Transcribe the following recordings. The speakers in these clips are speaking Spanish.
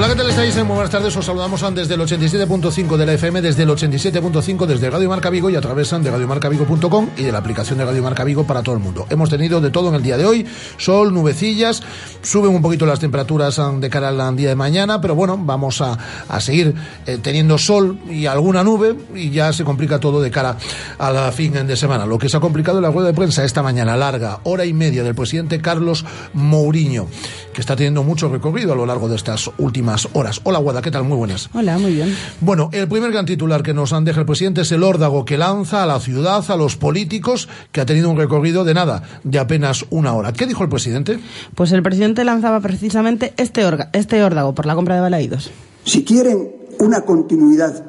Hola, ¿qué tal estáis? Muy buenas tardes. Os saludamos desde el 87.5 de la FM, desde el 87.5 desde Radio Marca Vigo y a través de radiomarcavigo.com y de la aplicación de Radio Marca Vigo para todo el mundo. Hemos tenido de todo en el día de hoy, sol, nubecillas, suben un poquito las temperaturas de cara al día de mañana, pero bueno, vamos a, a seguir eh, teniendo sol y alguna nube y ya se complica todo de cara a la fin de semana. Lo que se ha complicado en la rueda de prensa esta mañana larga, hora y media del presidente Carlos Mourinho, que está teniendo mucho recorrido a lo largo de estas últimas horas. Hola, Guada, ¿qué tal? Muy buenas. Hola, muy bien. Bueno, el primer gran titular que nos han dejado el presidente es el órdago que lanza a la ciudad, a los políticos, que ha tenido un recorrido de nada, de apenas una hora. ¿Qué dijo el presidente? Pues el presidente lanzaba precisamente este, este órdago por la compra de balaídos. Si quieren una continuidad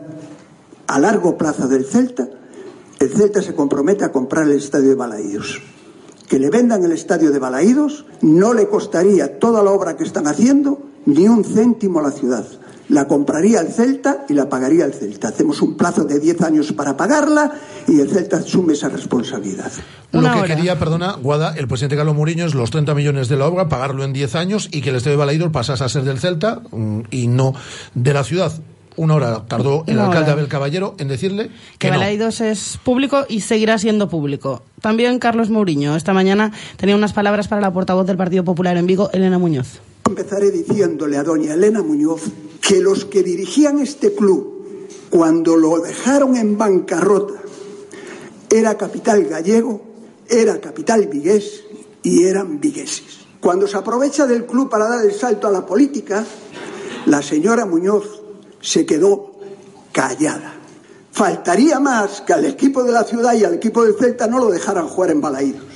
a largo plazo del Celta, el Celta se compromete a comprar el estadio de Balaídos. Que le vendan el estadio de Balaídos no le costaría toda la obra que están haciendo ni un céntimo a la ciudad. La compraría el Celta y la pagaría el Celta. Hacemos un plazo de 10 años para pagarla y el Celta asume esa responsabilidad. Lo que quería, perdona, Guada, el presidente Carlos Mourinho es los 30 millones de la obra, pagarlo en 10 años y que el Estadio de Balaídos pasase a ser del Celta mm, y no de la ciudad una hora tardó el alcalde Abel Caballero en decirle que, que es público y seguirá siendo público. También Carlos Mourinho esta mañana tenía unas palabras para la portavoz del Partido Popular en Vigo, Elena Muñoz. Empezaré diciéndole a doña Elena Muñoz que los que dirigían este club cuando lo dejaron en bancarrota era capital gallego, era capital vigués y eran vigueses. Cuando se aprovecha del club para dar el salto a la política, la señora Muñoz se quedó callada. Faltaría más que al equipo de la ciudad y al equipo del Celta no lo dejaran jugar en Balaídos.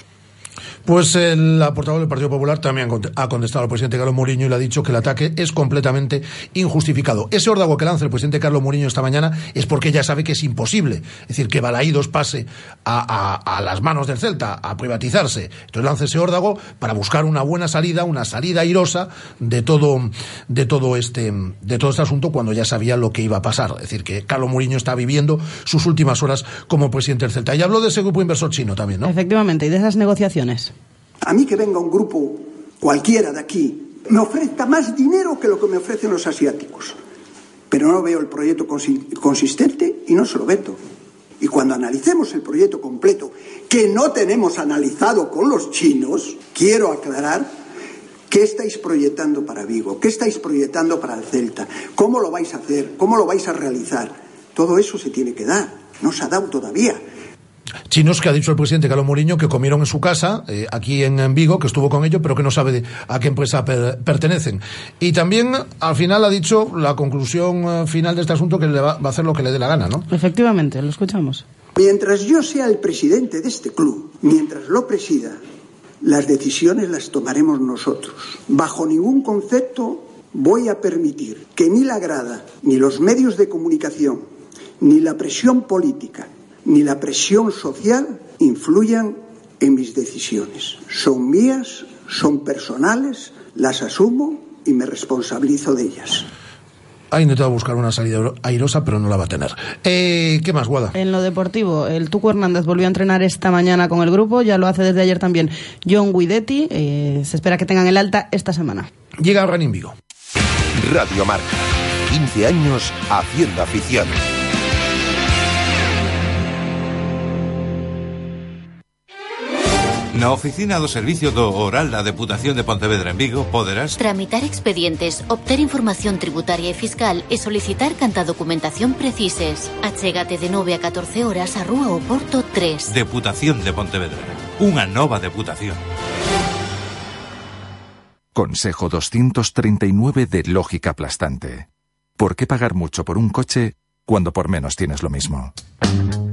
Pues el portavoz del Partido Popular también ha contestado al presidente Carlos Mourinho y le ha dicho que el ataque es completamente injustificado. Ese órdago que lanza el presidente Carlos Mourinho esta mañana es porque ya sabe que es imposible. Es decir, que Balaídos pase a, las manos del Celta, a privatizarse. Entonces lanza ese órdago para buscar una buena salida, una salida airosa de todo, de todo este, de todo este asunto cuando ya sabía lo que iba a pasar. Es decir, que Carlos Mourinho está viviendo sus últimas horas como presidente del Celta. Y habló de ese grupo inversor chino también, ¿no? Efectivamente, y de esas negociaciones. A mí que venga un grupo cualquiera de aquí, me ofrezca más dinero que lo que me ofrecen los asiáticos. Pero no veo el proyecto consistente y no se lo veto. Y cuando analicemos el proyecto completo, que no tenemos analizado con los chinos, quiero aclarar qué estáis proyectando para Vigo, qué estáis proyectando para el Celta, cómo lo vais a hacer, cómo lo vais a realizar. Todo eso se tiene que dar. No se ha dado todavía chinos que ha dicho el presidente Carlos Mourinho que comieron en su casa, eh, aquí en, Vigo, que estuvo con ellos, pero que no sabe a qué empresa pertenecen. Y también, al final, ha dicho la conclusión eh, final de este asunto que le va, va, a hacer lo que le dé la gana, ¿no? Efectivamente, lo escuchamos. Mientras yo sea el presidente de este club, mientras lo presida, las decisiones las tomaremos nosotros. Bajo ningún concepto voy a permitir que ni la grada, ni los medios de comunicación, ni la presión política, ni la presión social influyan en mis decisiones. Son mías, son personales, las asumo y me responsabilizo de ellas. Ha intentado buscar una salida airosa, pero no la va a tener. Eh, ¿Qué más, Guada? En lo deportivo, el Tuco Hernández volvió a entrenar esta mañana con el grupo, ya lo hace desde ayer también John Guidetti. Eh, se espera que tengan el alta esta semana. Llega Ranín Vigo. Radio Marca, 15 años haciendo afición. Na oficina do Servicio do Oral da Deputación de Pontevedra en Vigo poderás tramitar expedientes, obter información tributaria e fiscal e solicitar canta documentación precises. Achégate de 9 a 14 horas a Rúa Oporto 3. Deputación de Pontevedra. Unha nova deputación. Consejo 239 de Lógica Aplastante. ¿Por qué pagar mucho por un coche cuando por menos tienes lo mismo?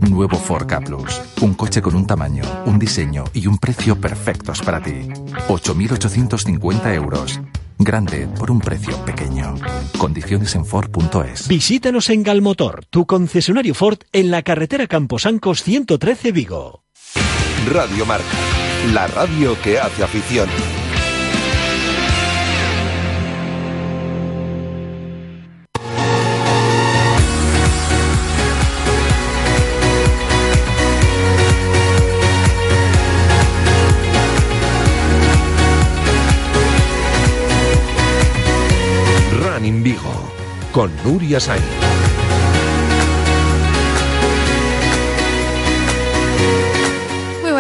Nuevo Ford K Plus. Un coche con un tamaño, un diseño y un precio perfectos para ti. 8.850 euros. Grande por un precio pequeño. Condiciones en Ford.es. Visítanos en Galmotor, tu concesionario Ford en la carretera Camposancos 113 Vigo. Radio Marca, la radio que hace afición. Con Nuria Sainz.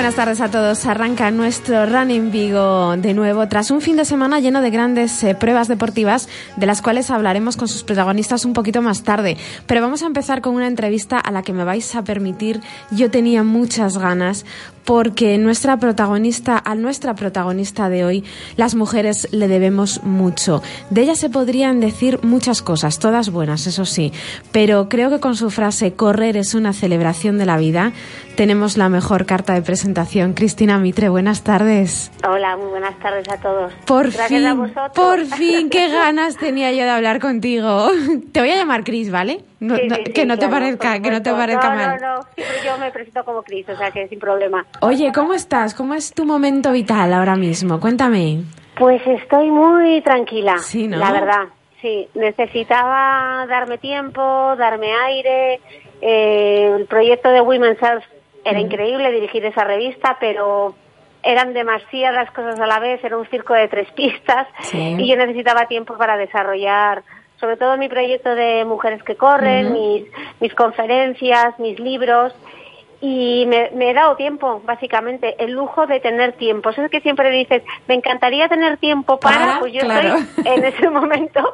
buenas tardes a todos. Arranca nuestro Running Vigo de nuevo tras un fin de semana lleno de grandes eh, pruebas deportivas de las cuales hablaremos con sus protagonistas un poquito más tarde. Pero vamos a empezar con una entrevista a la que me vais a permitir. Yo tenía muchas ganas porque nuestra protagonista, a nuestra protagonista de hoy, las mujeres le debemos mucho. De ella se podrían decir muchas cosas, todas buenas, eso sí, pero creo que con su frase correr es una celebración de la vida, tenemos la mejor carta de presentación. Cristina Mitre, buenas tardes. Hola, muy buenas tardes a todos. Por fin, por fin, qué ganas tenía yo de hablar contigo. Te voy a llamar Cris, ¿vale? que no te parezca, que no te parezca mal. No, no, yo me presento como Cris, o sea que sin problema. Oye, ¿cómo estás? ¿Cómo es tu momento vital ahora mismo? Cuéntame. Pues estoy muy tranquila, sí, ¿no? la verdad. Sí, necesitaba darme tiempo, darme aire. Eh, el proyecto de Women's Health era increíble dirigir esa revista, pero eran demasiadas cosas a la vez, era un circo de tres pistas y yo necesitaba tiempo para desarrollar sobre todo mi proyecto de Mujeres que Corren, mis, mis conferencias, mis libros y me, he dado tiempo, básicamente, el lujo de tener tiempo. Eso es que siempre dices, me encantaría tener tiempo para, pues yo estoy en ese momento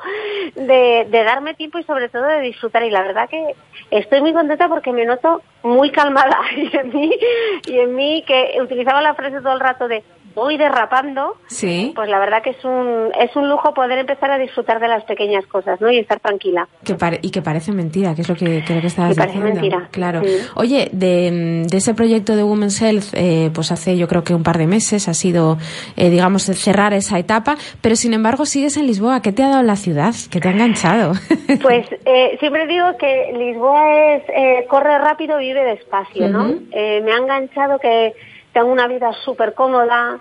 de, de, darme tiempo y sobre todo de disfrutar. Y la verdad que estoy muy contenta porque me noto muy calmada y en mí, y en mí que utilizaba la frase todo el rato de voy derrapando, sí. pues la verdad que es un, es un lujo poder empezar a disfrutar de las pequeñas cosas, ¿no? Y estar tranquila. Que y que parece mentira, que es lo que creo que estabas que parece mentira. Claro. Oye, de, de, ese proyecto de Women's Health, eh, pues hace yo creo que un par de meses ha sido, eh, digamos, cerrar esa etapa, pero sin embargo sigues en Lisboa. ¿Qué te ha dado la ciudad? ¿Qué te ha enganchado? Pues eh, siempre digo que Lisboa es eh, corre rápido, vive despacio, ¿no? Eh, me ha enganchado que tengo una vida súper cómoda,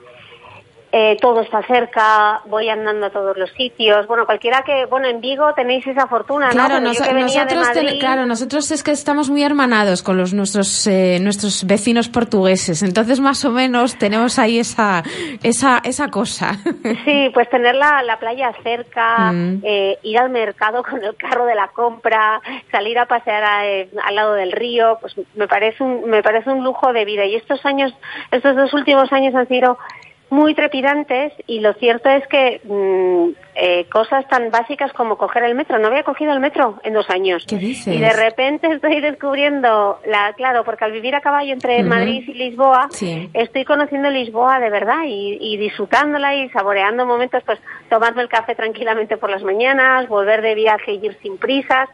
eh, todo está cerca, voy andando a todos los sitios. Bueno, cualquiera que, bueno, en Vigo tenéis esa fortuna, claro, ¿no? nosotros, claro, nosotros es que estamos muy hermanados con los nuestros eh, nuestros vecinos portugueses, entonces más o menos tenemos ahí esa esa esa cosa. Sí, pues tener la, la playa cerca, mm. eh, ir al mercado con el carro de la compra, salir a pasear al lado del río, pues me parece un me parece un lujo de vida y estos años, estos dos últimos años han sido muy trepidantes y lo cierto es que mm, eh, cosas tan básicas como coger el metro. No había cogido el metro en dos años. ¿Qué dices? Y de repente estoy descubriendo, la claro, porque al vivir a caballo entre Madrid y Lisboa, estoy conociendo Lisboa de verdad y, y, disfrutándola y saboreando momentos, pues tomarme el café tranquilamente por las mañanas, volver de viaje y ir sin prisas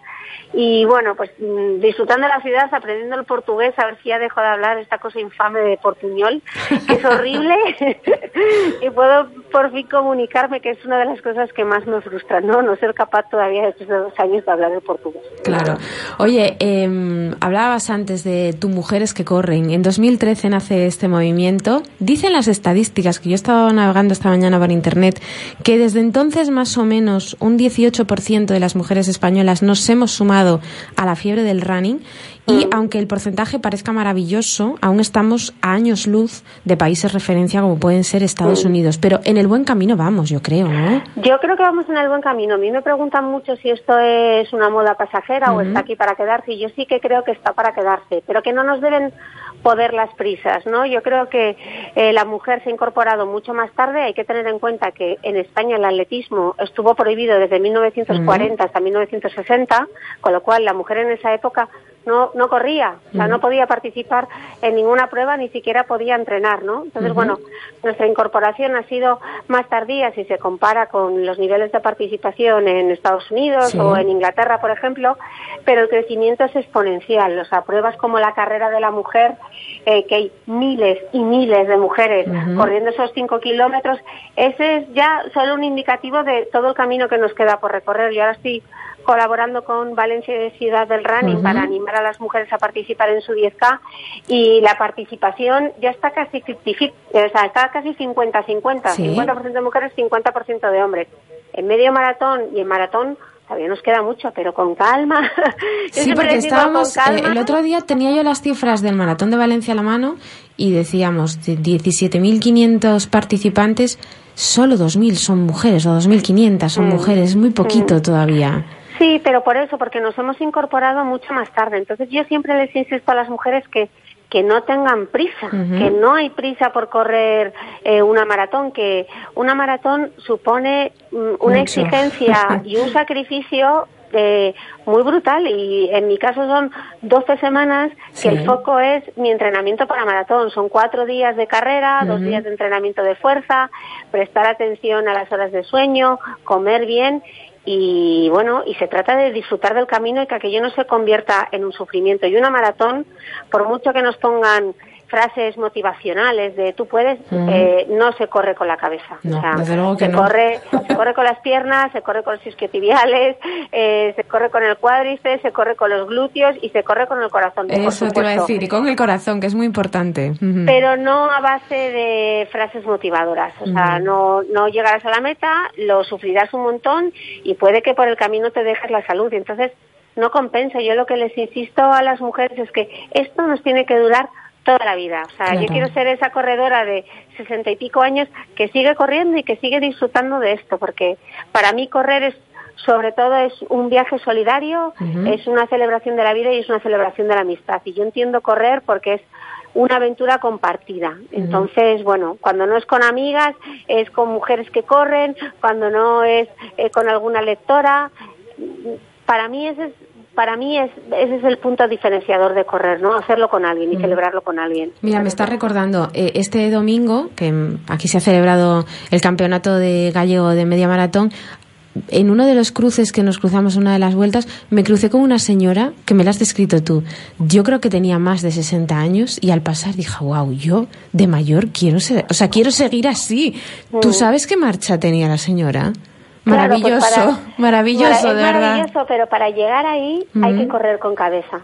y bueno, pues mm, disfrutando de la ciudad, aprendiendo el portugués, a ver si ya dejo de hablar esta cosa infame de portuñol, que es horrible, y puedo por fin comunicarme, que es una de las cosas que más me frustra, ¿no? No ser capaz todavía después de dos años de hablar el portugués. Claro. Oye, eh, hablabas antes de tu Mujeres que Corren. En 2013 nace este movimiento. Dicen las estadísticas, que yo estaba navegando esta mañana por Internet, que desde entonces más o menos un 18% de las mujeres españolas nos hemos sumado a la fiebre del running y mm. aunque el porcentaje parezca maravilloso, aún estamos a años luz de países referencia como pueden ser Estados. Unidos. Pero en el buen camino vamos, yo creo, ¿no? Yo creo que vamos en el buen camino. A mí me preguntan mucho si esto es una moda pasajera o está aquí para quedarse. Y yo sí que creo que está para quedarse, pero que no nos deben poder las prisas, ¿no? Yo creo que eh, la mujer se ha incorporado mucho más tarde. Hay que tener en cuenta que en España el atletismo estuvo prohibido desde 1940 hasta 1960, con lo cual la mujer en esa época no, no corría, o sea, no podía participar en ninguna prueba, ni siquiera podía entrenar, ¿no? Entonces, bueno, nuestra incorporación ha sido más tardía si se compara con los niveles de participación en Estados Unidos o en Inglaterra, por ejemplo, pero el crecimiento es exponencial, o sea, pruebas como la carrera de la mujer, eh, que hay miles y miles de mujeres corriendo esos cinco kilómetros, ese es ya solo un indicativo de todo el camino que nos queda por recorrer. Y ahora estoy colaborando con Valencia de Ciudad del Running para animar a las mujeres a participar en su 10K y la participación ya está casi 50, o sea, está casi 50-50, 50%, de mujeres, 50% de hombres. En medio maratón y en maratón todavía nos queda mucho, pero con calma. sí, porque estábamos, eh, el otro día tenía yo las cifras del maratón de Valencia a la mano y decíamos de 17.500 participantes, solo 2.000 son mujeres o 2.500 son mm. mujeres, muy poquito mm. todavía. Sí, pero por eso, porque nos hemos incorporado mucho más tarde. Entonces yo siempre les insisto a las mujeres que que no tengan prisa, que no hay prisa por correr eh, una maratón, que una maratón supone mm, una exigencia y un sacrificio eh, muy brutal. Y en mi caso son 12 semanas que el foco es mi entrenamiento para maratón. Son cuatro días de carrera, dos días de entrenamiento de fuerza, prestar atención a las horas de sueño, comer bien y bueno, y se trata de disfrutar del camino y que aquello no se convierta en un sufrimiento. Y una maratón, por mucho que nos pongan frases motivacionales de tú puedes, eh, no se corre con la cabeza. o sea, se, corre, se corre con las piernas, se corre con los isquiotibiales, eh, se corre con el cuádriceps, se corre con los glúteos y se corre con el corazón. Eso te iba a decir, y con el corazón, que es muy importante. Pero no a base de frases motivadoras. O sea, no, no llegarás a la meta, lo sufrirás un montón y puede que por el camino te dejes la salud. Y entonces no compensa. Yo lo que les insisto a las mujeres es que esto nos tiene que durar toda la vida. O sea, yo quiero ser esa corredora de sesenta y pico años que sigue corriendo y que sigue disfrutando de esto, porque para mí correr es sobre todo es un viaje solidario, es una celebración de la vida y es una celebración de la amistad. Y yo entiendo correr porque es una aventura compartida. Entonces, bueno, cuando no es con amigas, es con mujeres que corren, cuando no es eh, con alguna lectora. Para mí ese es para mí es, ese es el punto diferenciador de correr, ¿no? Hacerlo con alguien y mm. celebrarlo con alguien. Mira, me está recordando, eh, este domingo, que aquí se ha celebrado el campeonato de gallego de media maratón, en uno de los cruces que nos cruzamos una de las vueltas, me crucé con una señora que me la has descrito tú. Yo creo que tenía más de 60 años y al pasar dije, wow, yo de mayor quiero ser, o sea, quiero seguir así. ¿Tú mm. sabes qué marcha tenía la señora? Pues maravilloso, maravilloso, de verdad. Maravilloso, pero para llegar ahí hay que correr con cabeza.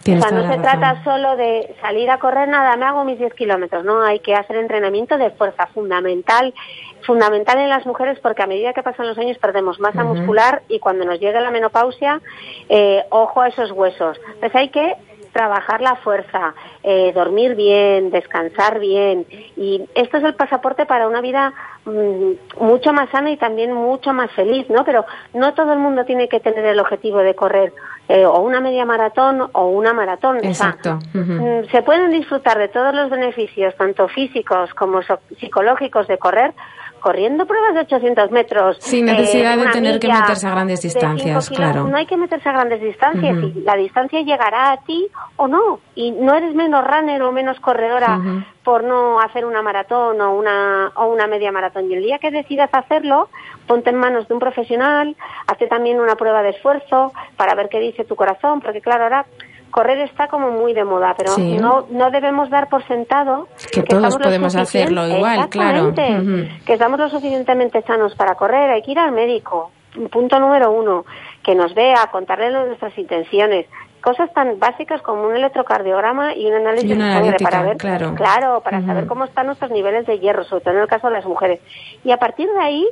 O sea, no se trata solo de salir a correr nada, me hago mis 10 kilómetros, no, hay que hacer entrenamiento de fuerza fundamental, fundamental en las mujeres porque a medida que pasan los años perdemos masa muscular y cuando nos llegue la menopausia, eh, ojo a esos huesos. Entonces hay que trabajar la fuerza, eh, dormir bien, descansar bien. Y esto es el pasaporte para una vida mm, mucho más sana y también mucho más feliz, ¿no? Pero no todo el mundo tiene que tener el objetivo de correr eh, o una media maratón o una maratón. Exacto. Mm, se pueden disfrutar de todos los beneficios, tanto físicos como psicológicos, de correr corriendo pruebas de 800 metros. Sin necesidad de tener que meterse a grandes distancias, claro. No hay que meterse a grandes distancias. y la distancia llegará a ti o no. Y no eres menos runner o menos corredora por no hacer una maratón o una, o una media maratón. Y el día que decidas hacerlo, ponte en manos de un profesional, hazte también una prueba de esfuerzo para ver qué dice tu corazón, porque claro, ahora correr está como muy de moda, pero no, no debemos dar por sentado que, todos podemos hacerlo igual, claro. Que estamos lo suficientemente sanos para correr, hay que ir al médico. Punto número uno, que nos vea, contarle nuestras intenciones, cosas tan básicas como un electrocardiograma y un análisis de sangre para ver, claro, claro para saber cómo están nuestros niveles de hierro, sobre todo en el caso de las mujeres. Y a partir de ahí,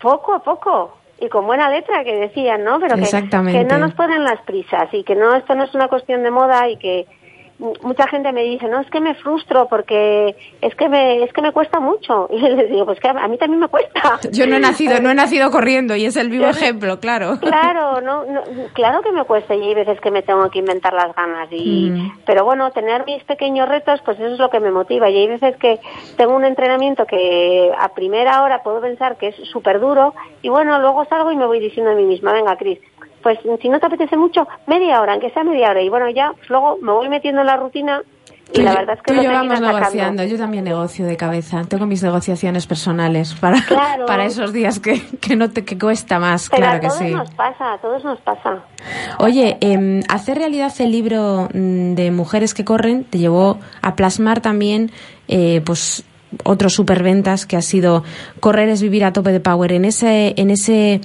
poco a poco, y con buena letra que decían, ¿no? Pero que, que, no nos ponen las prisas y que no esto no es una cuestión de moda y que mucha gente me dice, no, es que me frustro porque es que me, es que me cuesta mucho. Y les digo, pues que a mí también me cuesta. Yo no he nacido, no he nacido corriendo y es el vivo ejemplo, claro. Claro, no, claro que me cuesta y hay veces que me tengo que inventar las ganas. Y, mm. Pero bueno, tener mis pequeños retos, pues eso es lo que me motiva. Y hay veces que tengo un entrenamiento que a primera hora puedo pensar que es súper duro y bueno, luego salgo y me voy diciendo a mí misma, venga, Cris, pues si no te apetece mucho, media hora, aunque sea media hora. Y bueno, ya luego me voy metiendo en la rutina y la verdad es que tú lo vamos negociando. Yo también negocio de cabeza. Tengo mis negociaciones personales para, para esos días que, que no te que cuesta más. claro que sí. nos pasa, a todos nos pasa. Oye, eh, hacer realidad el libro mm, de Mujeres que corren te llevó a plasmar también, eh, pues otro superventas que ha sido correr es vivir a tope de power en ese en ese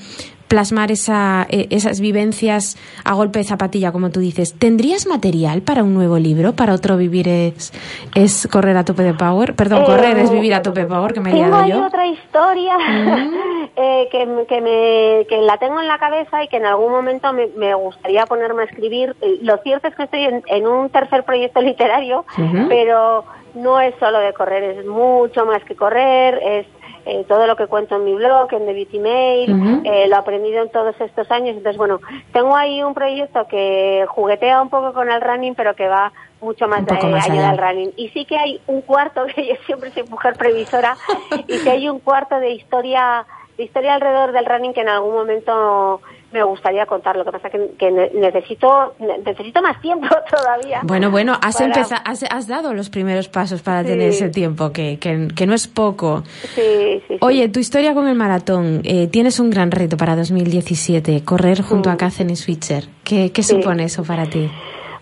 plasmar esa, e, esas vivencias a golpe de zapatilla, como tú dices. ¿Tendrías material para un nuevo libro? ¿Para otro vivir es, es correr a tope de power? Perdón, eh, correr es vivir a tope de power, que me he liado yo. otra historia eh, que, que, me, que la tengo en la cabeza y que en algún momento me, me gustaría ponerme a escribir. Lo cierto es que estoy en, un tercer proyecto literario, pero no es solo de correr, es mucho más que correr, es eh, todo lo que cuento en mi blog, en The Beauty Mail, eh, lo he aprendido en todos estos años. Entonces, bueno, tengo ahí un proyecto que juguetea un poco con el running, pero que va mucho más, de, allá del running. Y sí que hay un cuarto, que yo siempre soy mujer previsora, y que hay un cuarto de historia, de historia alrededor del running que en algún momento me gustaría contar. Lo que pasa que, que necesito necesito más tiempo todavía. Bueno, bueno, has empezado, has, dado los primeros pasos para tener ese tiempo, que, que, no es poco. Sí, sí, Oye, tu historia con el maratón. Eh, tienes un gran reto para 2017, correr junto a Catherine Switzer. ¿Qué, qué supone eso para ti?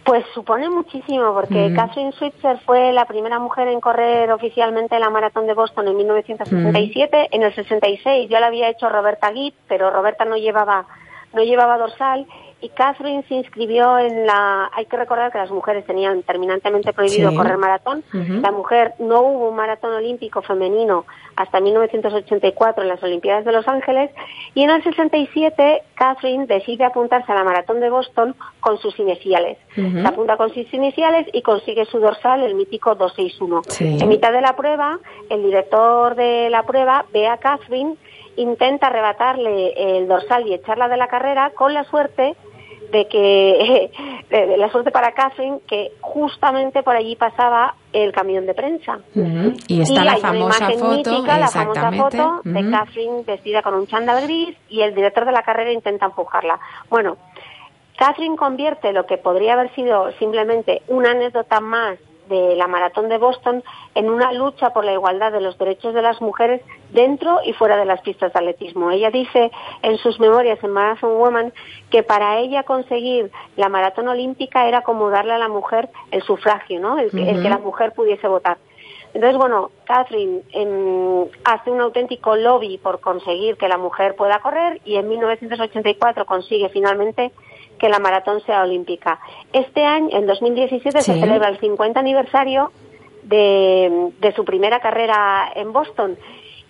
Pues supone muchísimo, porque mm. Catherine Switzer fue la primera mujer en correr oficialmente la maratón de Boston en 1967. En el 66 ya la había hecho Roberta Gitt, pero Roberta no llevaba no llevaba dorsal y Catherine se inscribió en la... Hay que recordar que las mujeres tenían terminantemente prohibido correr maratón. La mujer no hubo un maratón olímpico femenino hasta 1984 en las Olimpiadas de Los Ángeles y en el 67 Catherine decide apuntarse a la maratón de Boston con sus iniciales. Se apunta con sus iniciales y consigue su dorsal, el mítico 261. En mitad de la prueba, el director de la prueba ve a Catherine intenta arrebatarle el dorsal y echarla de la carrera con la suerte de que la suerte para Catherine que justamente por allí pasaba el camión de prensa. Y está la famosa foto la famosa foto de Catherine vestida con un chándal gris y el director de la carrera intenta empujarla. Bueno Catherine convierte lo que podría haber sido simplemente una anécdota más de la maratón de Boston en una lucha por la igualdad de los derechos de las mujeres dentro y fuera de las pistas de atletismo. Ella dice en sus memorias en Marathon Woman que para ella conseguir la maratón olímpica era como darle a la mujer el sufragio, ¿no? el, que, la mujer pudiese votar. Entonces, bueno, Catherine hace un auténtico lobby por conseguir que la mujer pueda correr y en 1984 consigue finalmente que la maratón sea olímpica. Este año, en 2017, se celebra el 50 aniversario de, su primera carrera en Boston.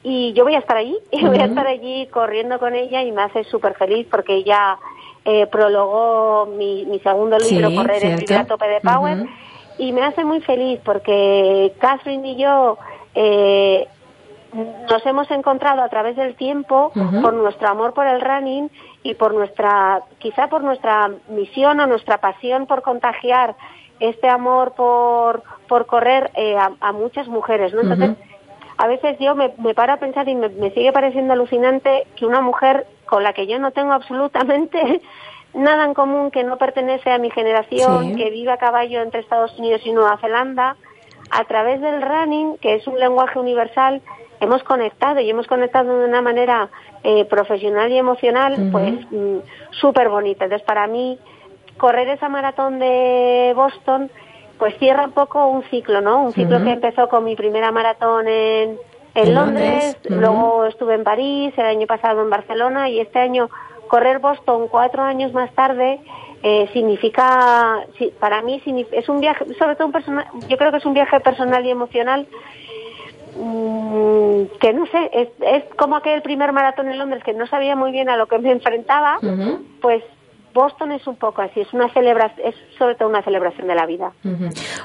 Y yo voy a estar allí, y voy a estar allí corriendo con ella y me hace súper feliz porque ella eh, prologó mi, segundo libro, Correr en a tope de Power, y me hace muy feliz porque Catherine y yo eh, nos hemos encontrado a través del tiempo por nuestro amor por el running y por nuestra, quizá por nuestra misión o nuestra pasión por contagiar este amor por, por correr eh, a, muchas mujeres, ¿no? Entonces, a veces yo me, paro a pensar y me, sigue pareciendo alucinante que una mujer con la que yo no tengo absolutamente nada en común, que no pertenece a mi generación, que vive a caballo entre Estados Unidos y Nueva Zelanda, a través del running, que es un lenguaje universal, hemos conectado y hemos conectado de una manera eh, profesional y emocional, pues mm, súper bonita. Entonces, para mí, correr esa maratón de Boston, pues cierra un poco un ciclo, ¿no? Un ciclo que empezó con mi primera maratón en, en Londres, luego estuve en París, el año pasado en Barcelona y este año correr Boston cuatro años más tarde eh, significa, para mí es un viaje, sobre todo un personal, yo creo que es un viaje personal y emocional Mm, que no sé, es, es como aquel primer maratón en Londres que no sabía muy bien a lo que me enfrentaba, pues Boston es un poco así, es una celebración, es sobre todo una celebración de la vida.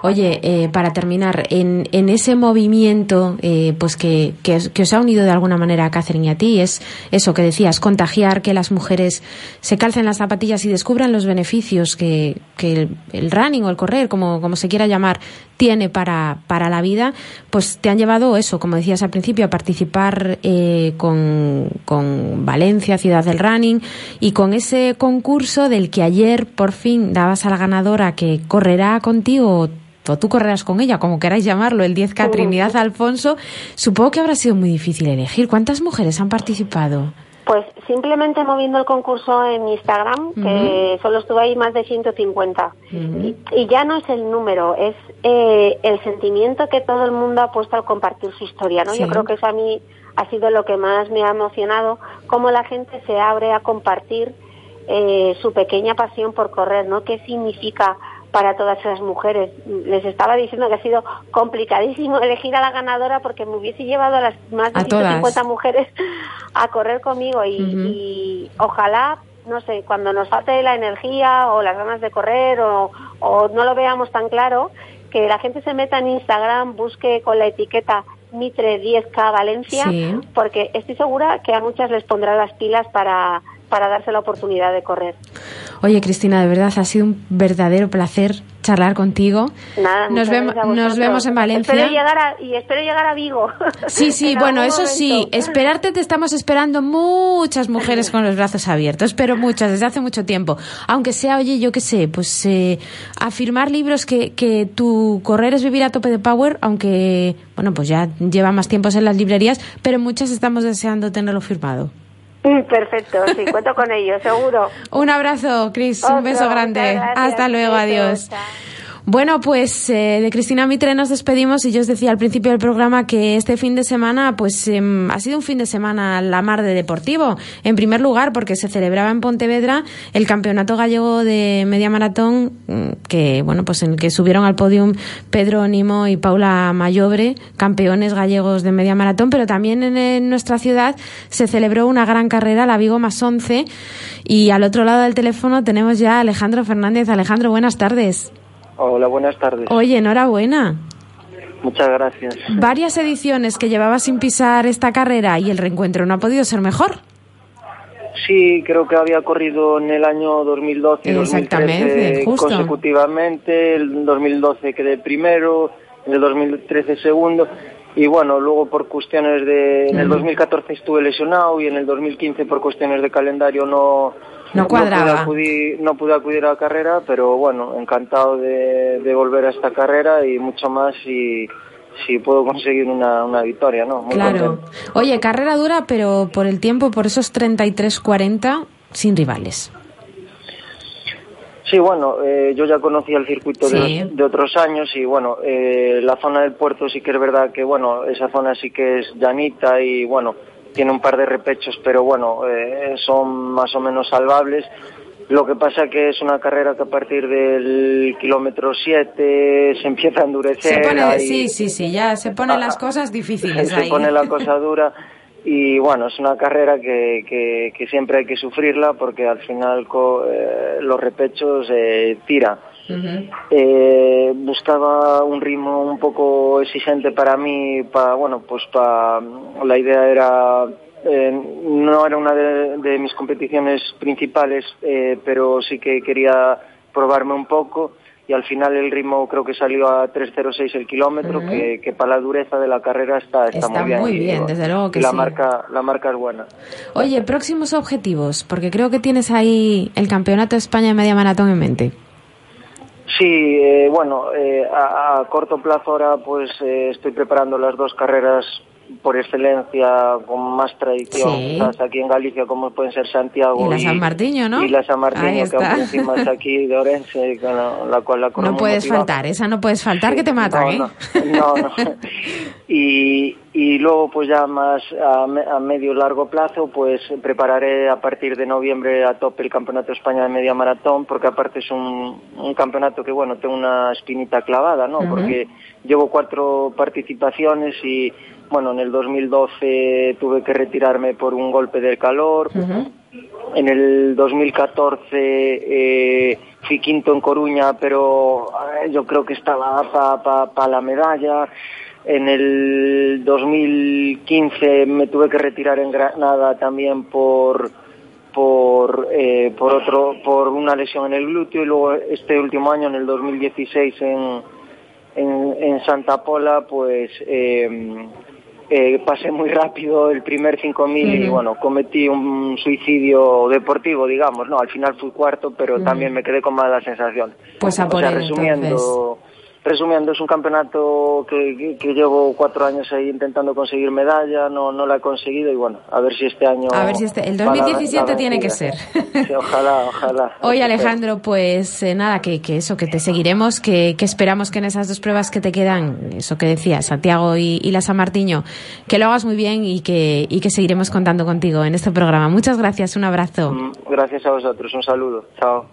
Oye, eh, para terminar, en, en ese movimiento eh, pues que, que, os ha unido de alguna manera a Catherine y a ti, es eso que decías, contagiar que las mujeres se calcen las zapatillas y descubran los beneficios que, que el, running o el correr, como, como se quiera llamar, tiene para, para la vida, pues te han llevado eso, como decías al principio, a participar eh, con, con Valencia, Ciudad del Running, y con ese concurso del que ayer por fin dabas a la ganadora que correrá contigo o tú correrás con ella, como queráis llamarlo, el 10K Trinidad Alfonso, supongo que habrá sido muy difícil elegir. ¿Cuántas mujeres han participado? Pues simplemente moviendo el concurso en Instagram, que solo estuve ahí más de 150. y, ya no es el número, es eh, el sentimiento que todo el mundo ha puesto al compartir su historia, ¿no? Yo creo que eso a mí ha sido lo que más me ha emocionado, cómo la gente se abre a compartir eh, su pequeña pasión por correr, ¿no? ¿Qué significa para todas esas mujeres. Les estaba diciendo que ha sido complicadísimo elegir a la ganadora porque me hubiese llevado a las más de 150 mujeres a correr conmigo y, ojalá, no sé, cuando nos falte la energía o las ganas de correr o, no lo veamos tan claro, que la gente se meta en Instagram, busque con la etiqueta Mitre 10K Valencia, porque estoy segura que a muchas les pondrá las pilas para, para darse la oportunidad de correr. Oye, Cristina, de verdad ha sido un verdadero placer charlar contigo. Nada, nos, vemos, nos vemos en Valencia. Espero llegar a, y espero llegar a Vigo. Sí, sí, bueno, eso sí, esperarte te estamos esperando muchas mujeres con los brazos abiertos, pero muchas, desde hace mucho tiempo. Aunque sea, oye, yo qué sé, pues eh, afirmar libros que, que tu correr es vivir a tope de power, aunque, bueno, pues ya lleva más tiempos en las librerías, pero muchas estamos deseando tenerlo firmado. Perfecto, sí, cuento con ello, seguro. Un abrazo, Cris, un beso grande. Hasta luego, adiós. Bueno, pues eh, de Cristina Mitre nos despedimos y yo os decía al principio del programa que este fin de semana pues em, ha sido un fin de semana la mar de deportivo. En primer lugar porque se celebraba en Pontevedra el campeonato gallego de media maratón mm, que bueno pues en el que subieron al podium Pedro Nimo y Paula Mayobre, campeones gallegos de media maratón, pero también en, en nuestra ciudad se celebró una gran carrera, la Vigo más 11 y al otro lado del teléfono tenemos ya a Alejandro Fernández. Alejandro, buenas tardes. Hola, buenas tardes. Oye, enhorabuena. Muchas gracias. Varias ediciones que llevaba sin pisar esta carrera y el reencuentro no ha podido ser mejor. Sí, creo que había corrido en el año 2012 y Exactamente, consecutivamente. El 2012 quedé primero, en el 2013 segundo. Y bueno, luego por cuestiones de... En el 2014 estuve lesionado y en el 2015 por cuestiones de calendario no, no cuadraba. No pude, acudir, a la carrera, pero bueno, encantado de, volver a esta carrera y mucho más si, si puedo conseguir una, una victoria, ¿no? claro. Oye, carrera dura, pero por el tiempo, por esos 33-40, sin rivales. Sí, bueno, eh, yo ya conocía el circuito de, otros años y bueno, eh, la zona del puerto sí que es verdad que bueno, esa zona sí que es llanita y bueno, tiene un par de repechos, pero bueno, eh, son más o menos salvables. Lo que pasa que es una carrera que a partir del kilómetro 7 se empieza a endurecer. sí, sí, sí, ya se ponen las cosas difíciles. Se pone la cosa dura y bueno, es una carrera que, que, siempre hay que sufrirla porque al final eh, los repechos eh, eh, buscaba un ritmo un poco exigente para mí, para, bueno, pues para, la idea era, eh, no era una de, mis competiciones principales, eh, pero sí que quería probarme un poco y al final el ritmo creo que salió a 3.06 el kilómetro, que, para la dureza de la carrera está, está, muy bien. Muy bien, desde luego que la sí. Marca, la marca es buena. Oye, próximos objetivos, porque creo que tienes ahí el Campeonato de España de Media Maratón en mente. Sí, eh, bueno, eh, a, corto plazo ahora pues eh, estoy preparando las dos carreras por excelencia con más tradición aquí en Galicia como pueden ser Santiago y la San Martiño, ¿no? Y la San Martiño que aún encima es aquí de Orense con la, cual la No puedes faltar, esa no puedes faltar que te matan, ¿eh? No, no. y, y luego pues ya más a, a medio largo plazo pues prepararé a partir de noviembre a tope el Campeonato de España de Media Maratón porque aparte es un, un campeonato que bueno tengo una espinita clavada, ¿no? Porque llevo cuatro participaciones y bueno, en el 2012 tuve que retirarme por un golpe del calor. En el 2014 eh, fui quinto en Coruña, pero eh, yo creo que estaba para pa, la medalla. En el 2015 me tuve que retirar en Granada también por por eh, por otro por una lesión en el glúteo y luego este último año en el 2016 en en, en Santa Pola pues eh, eh, pasé muy rápido el primer 5000 y bueno, cometí un suicidio deportivo, digamos, no, al final fui cuarto, pero también me quedé con mala sensación. Pues a o sea, resumiendo, resumiendo, es un campeonato que, que, llevo cuatro años ahí intentando conseguir medalla, no, no la he conseguido y bueno, a ver si este año... A ver si este, el 2017 tiene que ser. ojalá, ojalá. Oye Alejandro, pues eh, nada, que, que, eso, que te seguiremos, que, que, esperamos que en esas dos pruebas que te quedan, eso que decía, Santiago y, y la San Martiño, que lo hagas muy bien y que, y que seguiremos contando contigo en este programa. Muchas gracias, un abrazo. Mm, gracias a vosotros, un saludo. Chao.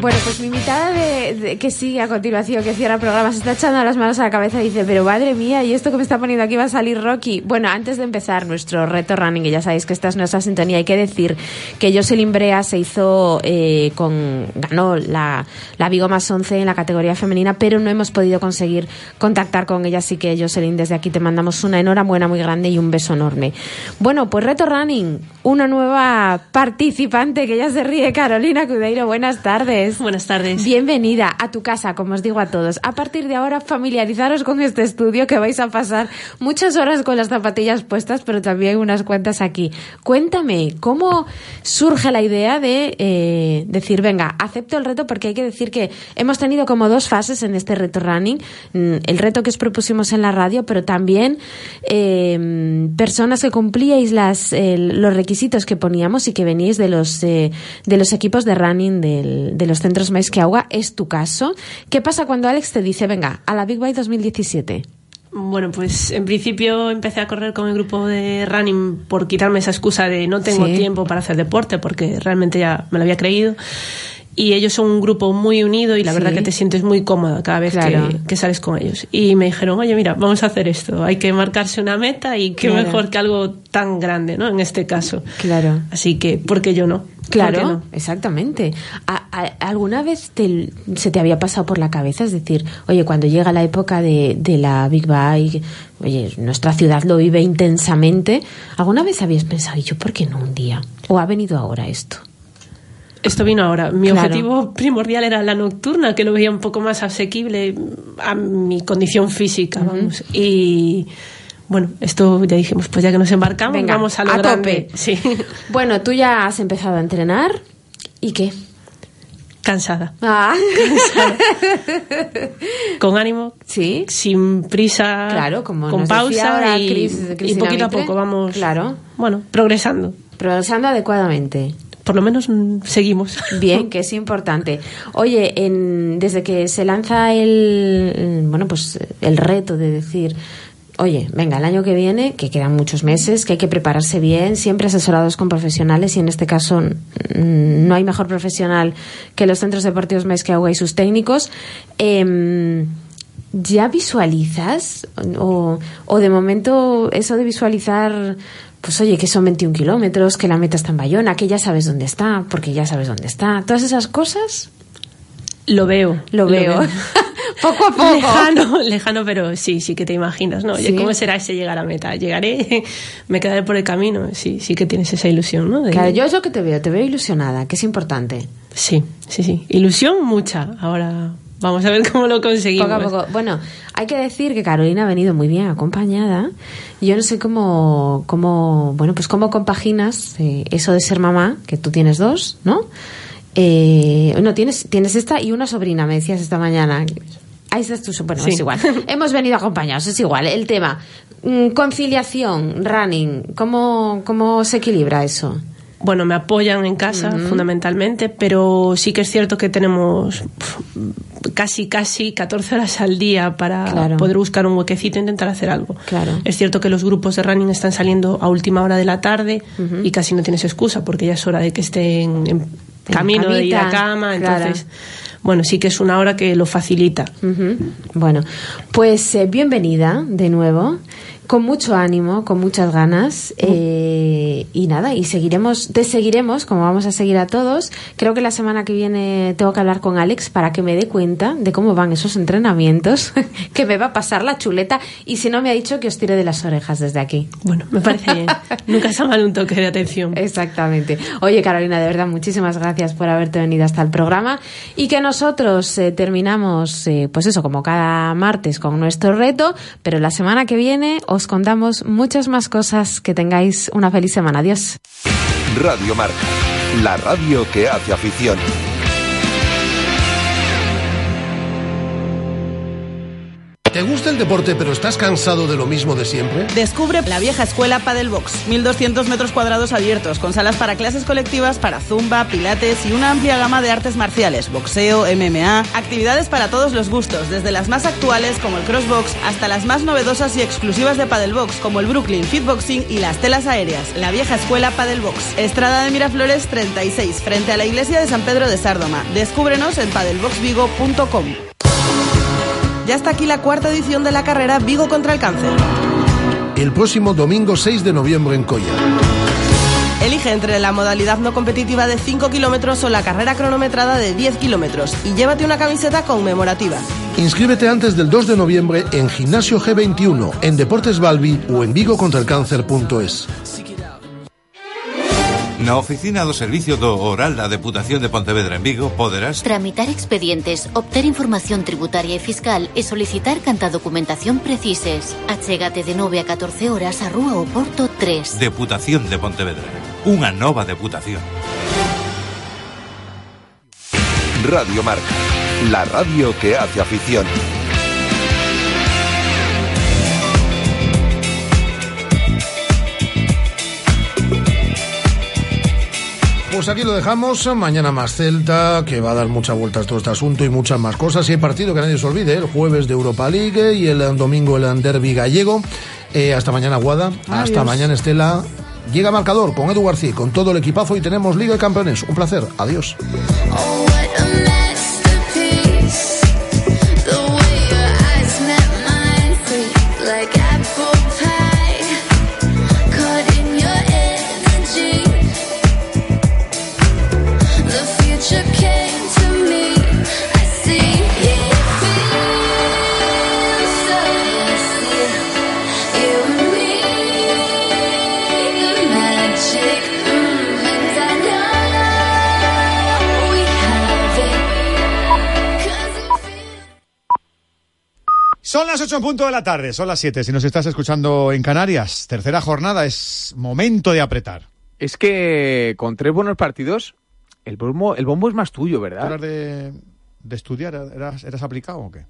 Bueno, pues mi invitada de, que sigue a continuación, que cierra el programa, se está echando las manos a la cabeza y dice, pero madre mía, ¿y esto que me está poniendo aquí va a salir Rocky? Bueno, antes de empezar nuestro reto running, que ya sabéis que esta es nuestra sintonía, hay que decir que Jocelyn Brea se hizo eh, con, ganó la, la Vigo más 11 en la categoría femenina, pero no hemos podido conseguir contactar con ella, así que Jocelyn, desde aquí te mandamos una enhorabuena muy grande y un beso enorme. Bueno, pues reto running, una nueva participante que ya se ríe, Carolina Cudeiro, buenas tardes. Buenas tardes. Bienvenida a tu casa, como os digo a todos. A partir de ahora, familiarizaros con este estudio que vais a pasar muchas horas con las zapatillas puestas, pero también unas cuantas aquí. Cuéntame, ¿cómo surge la idea de eh, decir, venga, acepto el reto? Porque hay que decir que hemos tenido como dos fases en este reto running. Mm, el reto que os propusimos en la radio, pero también eh, personas que cumplíais las, los requisitos que poníamos y que veníais de los, eh, de los equipos de running de los centros Mais que Agua. Es tu caso. ¿Qué pasa cuando Alex te dice, venga, a la Big Bike 2017? Bueno, pues en principio empecé a correr con el grupo de running por quitarme esa excusa de no tengo tiempo para hacer deporte, porque realmente ya me lo había creído y ellos son un grupo muy unido y la verdad que te sientes muy cómoda cada vez que, sales con ellos. Y me dijeron, oye, mira, vamos a hacer esto, hay que marcarse una meta y qué mejor que algo tan grande, ¿no? En este caso. Claro. Así que, ¿por qué yo no? Claro, exactamente. alguna vez se te había pasado por la cabeza? Es decir, oye, cuando llega la época de, de la Big Bang, oye, nuestra ciudad lo vive intensamente, ¿alguna vez habías pensado, y yo, ¿por qué no un día? ¿O ha venido ahora esto? Esto vino ahora. Mi objetivo primordial era la nocturna, que lo veía un poco más asequible a mi condición física, vamos. Y bueno, esto ya dijimos, pues ya que nos embarcamos, vamos a lo Tope. Sí. Bueno, tú ya has empezado a entrenar. ¿Y qué? Cansada. Ah. con ánimo. Sí. Sin prisa. Claro, como con pausa y, y poquito a poco vamos. Claro. Bueno, progresando. Progresando adecuadamente por lo menos mm, seguimos. Bien, que es importante. Oye, en, desde que se lanza el, bueno, pues el reto de decir, oye, venga, el año que viene, que quedan muchos meses, que hay que prepararse bien, siempre asesorados con profesionales y en este caso no hay mejor profesional que los centros deportivos que Agua y sus técnicos. Em, ¿Ya visualizas o, o de momento eso de visualizar pues oye, que son 21 kilómetros, que la meta está en Bayona, que ya sabes dónde está, porque ya sabes dónde está. Todas esas cosas. Lo veo. Lo, veo. poco a poco. Lejano, lejano, pero sí, sí que te imaginas, ¿no? Oye, ¿cómo será ese llegar a meta? ¿Llegaré? ¿Me quedaré por el camino? Sí, sí que tienes esa ilusión, ¿no? Claro, yo es lo que te veo, te veo ilusionada, que es importante. Sí, sí, sí. Ilusión mucha. Ahora Vamos a ver cómo lo conseguimos. Poco a poco. Bueno, hay que decir que Carolina ha venido muy bien acompañada. Yo no sé cómo, cómo bueno, pues cómo compaginas eh, eso de ser mamá, que tú tienes dos, ¿no? Eh, no, tienes, tienes esta y una sobrina, me decías esta mañana. Ahí estás tú, bueno, es igual. Hemos venido acompañados, es igual. El tema, mm, conciliación, running, ¿cómo, cómo se equilibra eso? Bueno, me apoyan en casa fundamentalmente, pero sí que es cierto que tenemos casi, casi 14 horas al día para poder buscar un huequecito e intentar hacer algo. Claro. Es cierto que los grupos de running están saliendo a última hora de la tarde y casi no tienes excusa porque ya es hora de que estén en, camino de ir a cama, entonces... Bueno, sí que es una hora que lo facilita. Bueno, pues eh, bienvenida de nuevo con mucho ánimo, con muchas ganas eh, y nada, y seguiremos, te seguiremos, como vamos a seguir a todos. Creo que la semana que viene tengo que hablar con Alex para que me dé cuenta de cómo van esos entrenamientos, que me va a pasar la chuleta y si no me ha dicho que os tire de las orejas desde aquí. Bueno, me parece bien. Nunca se mal un toque de atención. Exactamente. Oye, Carolina, de verdad, muchísimas gracias por haberte venido hasta el programa y que nosotros eh, terminamos, eh, pues eso, como cada martes con nuestro reto, pero la semana que viene os contamos muchas más cosas. Que tengáis una feliz semana. Adiós. Radio Marca, la radio que hace afición. ¿Te gusta el deporte pero estás cansado de lo mismo de siempre? Descubre la vieja escuela Padelbox. 1200 metros cuadrados abiertos, con salas para clases colectivas, para zumba, pilates y una amplia gama de artes marciales, boxeo, MMA, actividades para todos los gustos, desde las más actuales como el crossbox hasta las más novedosas y exclusivas de Padelbox como el Brooklyn Fitboxing y las telas aéreas. La vieja escuela Padelbox. Estrada de Miraflores 36, frente a la iglesia de San Pedro de Sárdoma. Descúbrenos en padelboxvigo.com. Ya está aquí la cuarta edición de la carrera Vigo contra el cáncer. El próximo domingo 6 de noviembre en Coya. Elige entre la modalidad no competitiva de 5 kilómetros o la carrera cronometrada de 10 kilómetros y llévate una camiseta conmemorativa. Inscríbete antes del 2 de noviembre en Gimnasio G21, en Deportes Balbi o en vigocontraelcáncer.es. Na oficina do Servicio do Oral da Deputación de Pontevedra en Vigo poderás Tramitar expedientes, obter información tributaria e fiscal e solicitar canta documentación precises. Achégate de 9 a 14 horas a Rúa Oporto 3. Deputación de Pontevedra. Unha nova deputación. Radio Marca, la radio que hace afición. Pues aquí lo dejamos. Mañana más Celta, que va a dar muchas vueltas todo este asunto y muchas más cosas. Y hay partido que nadie se olvide, el jueves de Europa League y el domingo el Derby gallego. Eh, hasta mañana, Guada. Hasta mañana, Estela. Llega marcador con Edu García, con todo el equipazo y tenemos Liga de Campeones. Un placer. Adiós. Son las ocho en punto de la tarde, son las siete. Si nos estás escuchando en Canarias, tercera jornada, es momento de apretar. Es que con tres buenos partidos, el bombo, el bombo es más tuyo, ¿verdad? ¿Eras de, de estudiar? ¿Eras, ¿Eras aplicado o qué?